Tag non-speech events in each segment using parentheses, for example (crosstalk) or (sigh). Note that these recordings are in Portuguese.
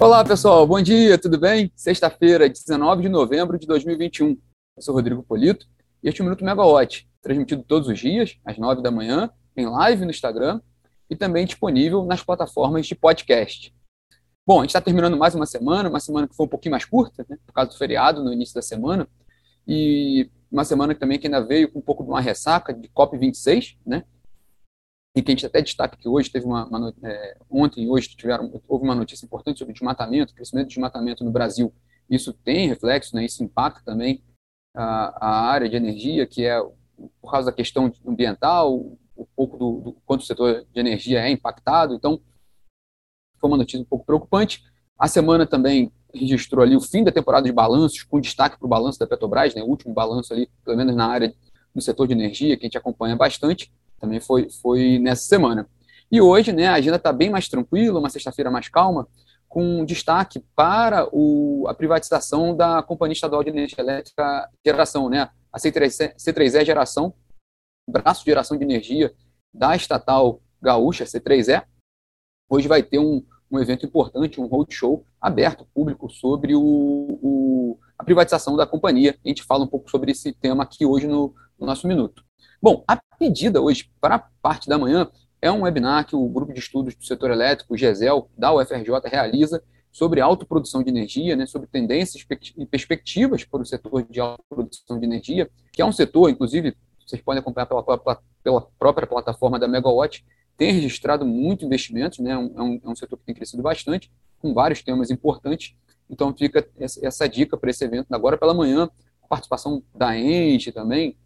Olá, pessoal. Bom dia, tudo bem? Sexta-feira, 19 de novembro de 2021. Eu sou Rodrigo Polito e este é o Minuto Megawatt, transmitido todos os dias, às 9 da manhã, em live no Instagram e também disponível nas plataformas de podcast. Bom, a gente está terminando mais uma semana, uma semana que foi um pouquinho mais curta, né, por causa do feriado no início da semana, e uma semana também que ainda veio com um pouco de uma ressaca de COP26, né, e que a gente até destaca que hoje teve uma, uma é, ontem e hoje tiveram, houve uma notícia importante sobre desmatamento, crescimento de desmatamento no Brasil. Isso tem reflexo, né, isso impacta também a, a área de energia, que é por causa da questão ambiental, um pouco do, do quanto o setor de energia é impactado. Então, foi uma notícia um pouco preocupante. A semana também registrou ali o fim da temporada de balanços, com destaque para o balanço da Petrobras, né, o último balanço ali, pelo menos na área do setor de energia, que a gente acompanha bastante. Também foi, foi nessa semana. E hoje, né, a agenda está bem mais tranquila, uma sexta-feira mais calma, com destaque para o, a privatização da Companhia Estadual de Energia Elétrica Geração, né, a C3E, C3E Geração, braço de geração de energia da estatal gaúcha, C3E. Hoje vai ter um, um evento importante, um roadshow aberto público sobre o, o, a privatização da companhia. A gente fala um pouco sobre esse tema aqui hoje no, no nosso minuto. Bom, a pedida hoje para a parte da manhã é um webinar que o Grupo de Estudos do Setor Elétrico, o GESEL, da UFRJ, realiza sobre autoprodução de energia, né, sobre tendências e perspectivas para o setor de autoprodução de energia, que é um setor, inclusive, vocês podem acompanhar pela, pela própria plataforma da Megawatt, tem registrado muito investimentos, né, é, um, é um setor que tem crescido bastante, com vários temas importantes. Então, fica essa dica para esse evento agora pela manhã, participação da Enge também,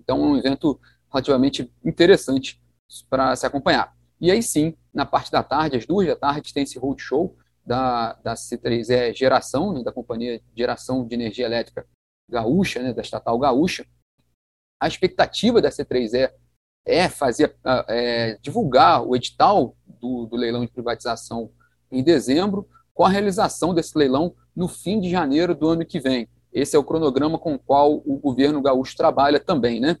então, é um evento relativamente interessante para se acompanhar. E aí sim, na parte da tarde, às duas da tarde, tem esse roadshow da, da C3E Geração, né, da Companhia Geração de Energia Elétrica Gaúcha, né, da estatal Gaúcha. A expectativa da C3E é fazer, é, divulgar o edital do, do leilão de privatização em dezembro, com a realização desse leilão no fim de janeiro do ano que vem. Esse é o cronograma com o qual o governo gaúcho trabalha também, né?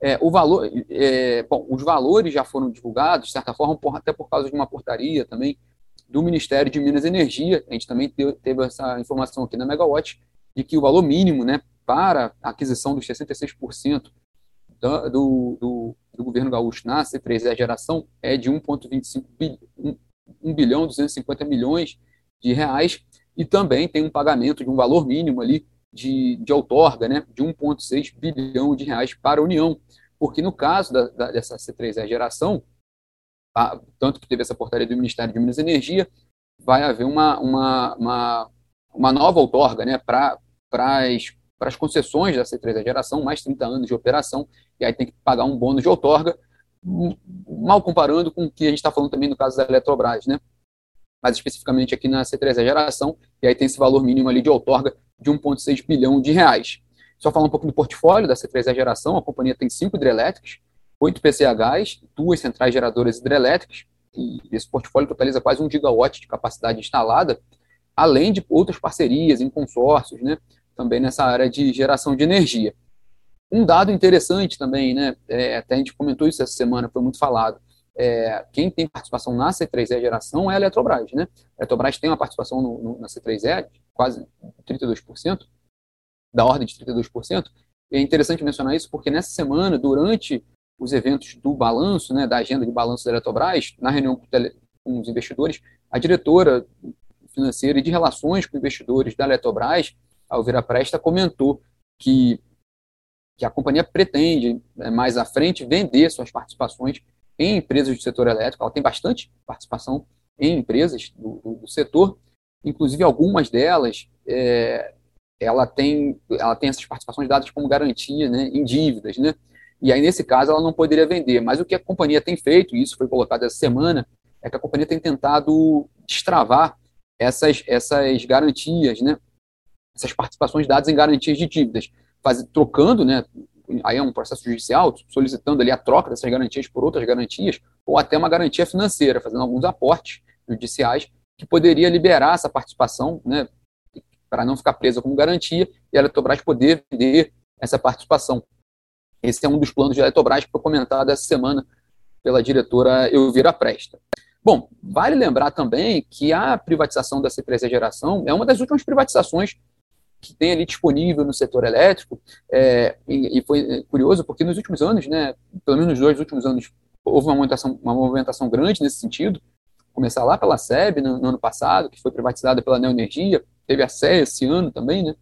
É, o valor, é, bom, os valores já foram divulgados, de certa forma, por, até por causa de uma portaria também do Ministério de Minas e Energia. A gente também teve, teve essa informação aqui na Megawatt, de que o valor mínimo né, para a aquisição dos 66% do, do, do, governo gaúcho na C3E geração é de 1,25 bilhão, 1 bilhão 250 milhões de reais, e também tem um pagamento de um valor mínimo ali de, de outorga né, de 1,6 bilhão de reais para a União, porque no caso da, da, dessa C3E geração, a, tanto que teve essa portaria do Ministério de Minas e Energia, vai haver uma, uma, uma, uma nova outorga né, para as para as concessões da C3E geração, mais 30 anos de operação, e aí tem que pagar um bônus de outorga, mal comparando com o que a gente está falando também no caso da Eletrobras, né? Mais especificamente aqui na C3E geração, e aí tem esse valor mínimo ali de outorga de 1,6 bilhão de reais. Só falar um pouco do portfólio da C3E Geração, a companhia tem cinco hidrelétricas, oito PCHs, duas centrais geradoras hidrelétricas, e esse portfólio totaliza quase um gigawatt de capacidade instalada, além de outras parcerias em consórcios, né, também nessa área de geração de energia. Um dado interessante também, né, é, até a gente comentou isso essa semana, foi muito falado, é, quem tem participação na C3E geração é a Eletrobras, né? A Eletrobras tem uma participação no, no, na C3E, quase 32%, da ordem de 32%. E é interessante mencionar isso porque nessa semana, durante os eventos do balanço, né, da agenda de balanço da Eletrobras, na reunião com, tele, com os investidores, a diretora financeira e de relações com investidores da Eletrobras, Alvira Presta, comentou que, que a companhia pretende, né, mais à frente, vender suas participações em empresas do setor elétrico, ela tem bastante participação em empresas do, do, do setor, inclusive algumas delas, é, ela, tem, ela tem essas participações dadas como garantia né, em dívidas, né? E aí, nesse caso, ela não poderia vender. Mas o que a companhia tem feito, e isso foi colocado essa semana, é que a companhia tem tentado destravar essas, essas garantias, né? essas participações dadas em garantias de dívidas, faz, trocando né, aí é um processo judicial, solicitando ali a troca dessas garantias por outras garantias, ou até uma garantia financeira, fazendo alguns aportes judiciais que poderia liberar essa participação, né, para não ficar presa como garantia e a Eletrobras poder vender essa participação. Esse é um dos planos de Eletrobras que foi comentado essa semana pela diretora Elvira Presta. Bom, vale lembrar também que a privatização da C3E Geração é uma das últimas privatizações que tem ali disponível no setor elétrico, é, e, e, foi curioso porque nos últimos anos, né, pelo menos nos dois últimos anos, houve uma movimentação, uma movimentação grande nesse sentido, começar lá pela SEB no, no ano passado, que foi privatizada pela Neoenergia, teve a SE esse ano também, né,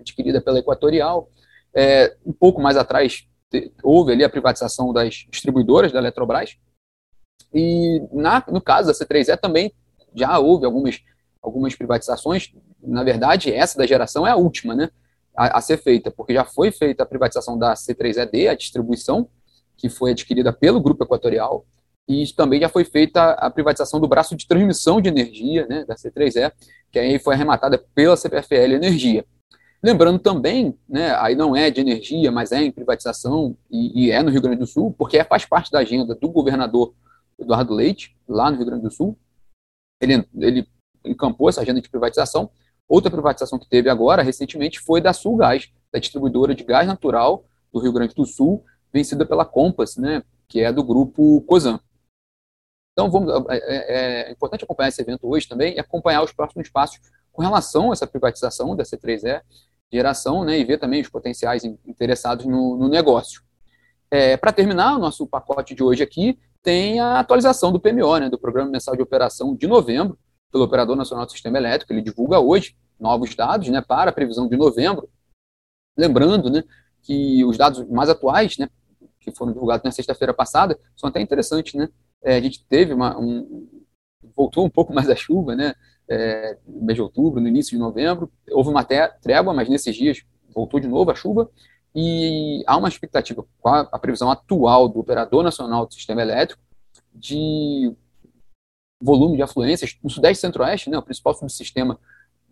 adquirida pela Equatorial, é, um pouco mais atrás houve ali a privatização das distribuidoras da Eletrobras, e na, no caso da C3E também já houve algumas, algumas privatizações. Na verdade, essa da geração é a última né, a, a ser feita, porque já foi feita a privatização da C3ED, a distribuição, que foi adquirida pelo Grupo Equatorial, e também já foi feita a privatização do braço de transmissão de energia, né, da C3E, que aí foi arrematada pela CPFL Energia. Lembrando também, né, aí não é de energia, mas é em privatização e, e é no Rio Grande do Sul, porque faz parte da agenda do governador Eduardo Leite, lá no Rio Grande do Sul. Ele, ele encampou essa agenda de privatização. Outra privatização que teve agora, recentemente, foi da Sul Gás, da distribuidora de gás natural do Rio Grande do Sul, vencida pela Compass, né, que é do grupo COSAN. Então, vamos, é, é, é, importante acompanhar esse evento hoje também e acompanhar os próximos passos com relação a essa privatização da C3E geração né, e ver também os potenciais interessados no, no negócio. É, Para terminar o nosso pacote de hoje aqui, tem a atualização do PMO, né, do Programa Mensal de Operação de novembro, pelo Operador Nacional do Sistema Elétrico. Ele divulga hoje novos dados né, para a previsão de novembro. Lembrando né, que os dados mais atuais, né, que foram divulgados na sexta-feira passada, são até interessantes. Né? É, a gente teve uma, um, voltou um pouco mais a chuva, né? É, mês de outubro, no início de novembro, houve uma trégua, mas nesses dias voltou de novo a chuva, e há uma expectativa, a previsão atual do Operador Nacional do Sistema Elétrico, de volume de afluências no Sudeste Centro-Oeste, né, o principal subsistema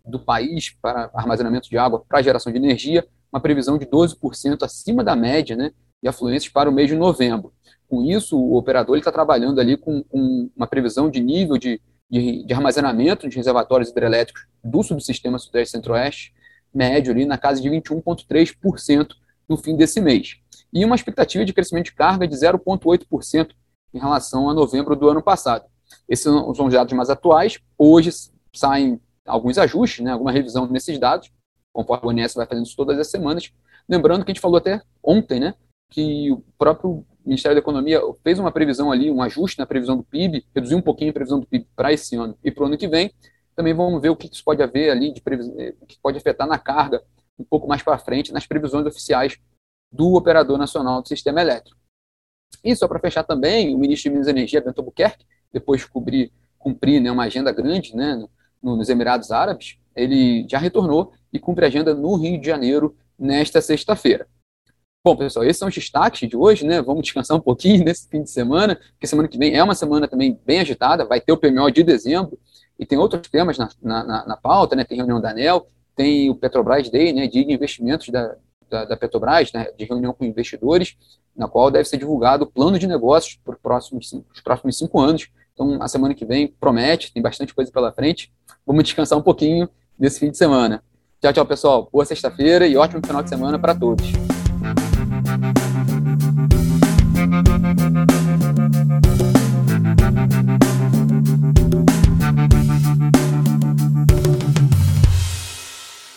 do país para armazenamento de água para geração de energia, uma previsão de 12% acima da média né, de afluências para o mês de novembro. Com isso, o operador está trabalhando ali com, com, uma previsão de nível de, de, de armazenamento de reservatórios hidrelétricos do subsistema Sudeste Centro-Oeste, médio ali na casa de 21,3% no fim desse mês. E uma expectativa de crescimento de carga de 0,8% em relação a novembro do ano passado. Esses são os dados mais atuais. Hoje saem alguns ajustes, né, alguma revisão nesses dados, conforme o ONS vai fazendo isso todas as semanas. Lembrando que a gente falou até ontem, né, que o próprio Ministério da Economia fez uma previsão ali, um ajuste na previsão do PIB, reduziu um pouquinho a previsão do PIB para esse ano e para o ano que vem. Também vamos ver o que isso pode haver ali, de eh, que pode afetar na carga um pouco mais para frente nas previsões oficiais do Operador Nacional do Sistema Elétrico. E só para fechar também, o ministro de Minas e Energia, Bento Albuquerque, depois de cumprir, né, uma agenda grande né, nos Emirados Árabes, ele já retornou e cumpre a agenda no Rio de Janeiro nesta sexta-feira. Bom, pessoal, esses são os destaques de hoje, né? Vamos descansar um pouquinho (laughs) nesse fim de semana, porque semana que vem é uma semana também bem agitada, vai ter o PMO de dezembro e tem outros temas na, na, na pauta, né? Tem reunião da ANEL, tem o Petrobras Day, né, de investimentos da, da, da, Petrobras, né, de reunião com investidores, na qual deve ser divulgado o plano de negócios para os próximos, os próximos cinco anos. Então, a semana que vem promete, tem bastante coisa pela frente. Vamos descansar um pouquinho nesse fim de semana. Tchau, tchau, pessoal. Boa sexta-feira e ótimo final de semana para todos.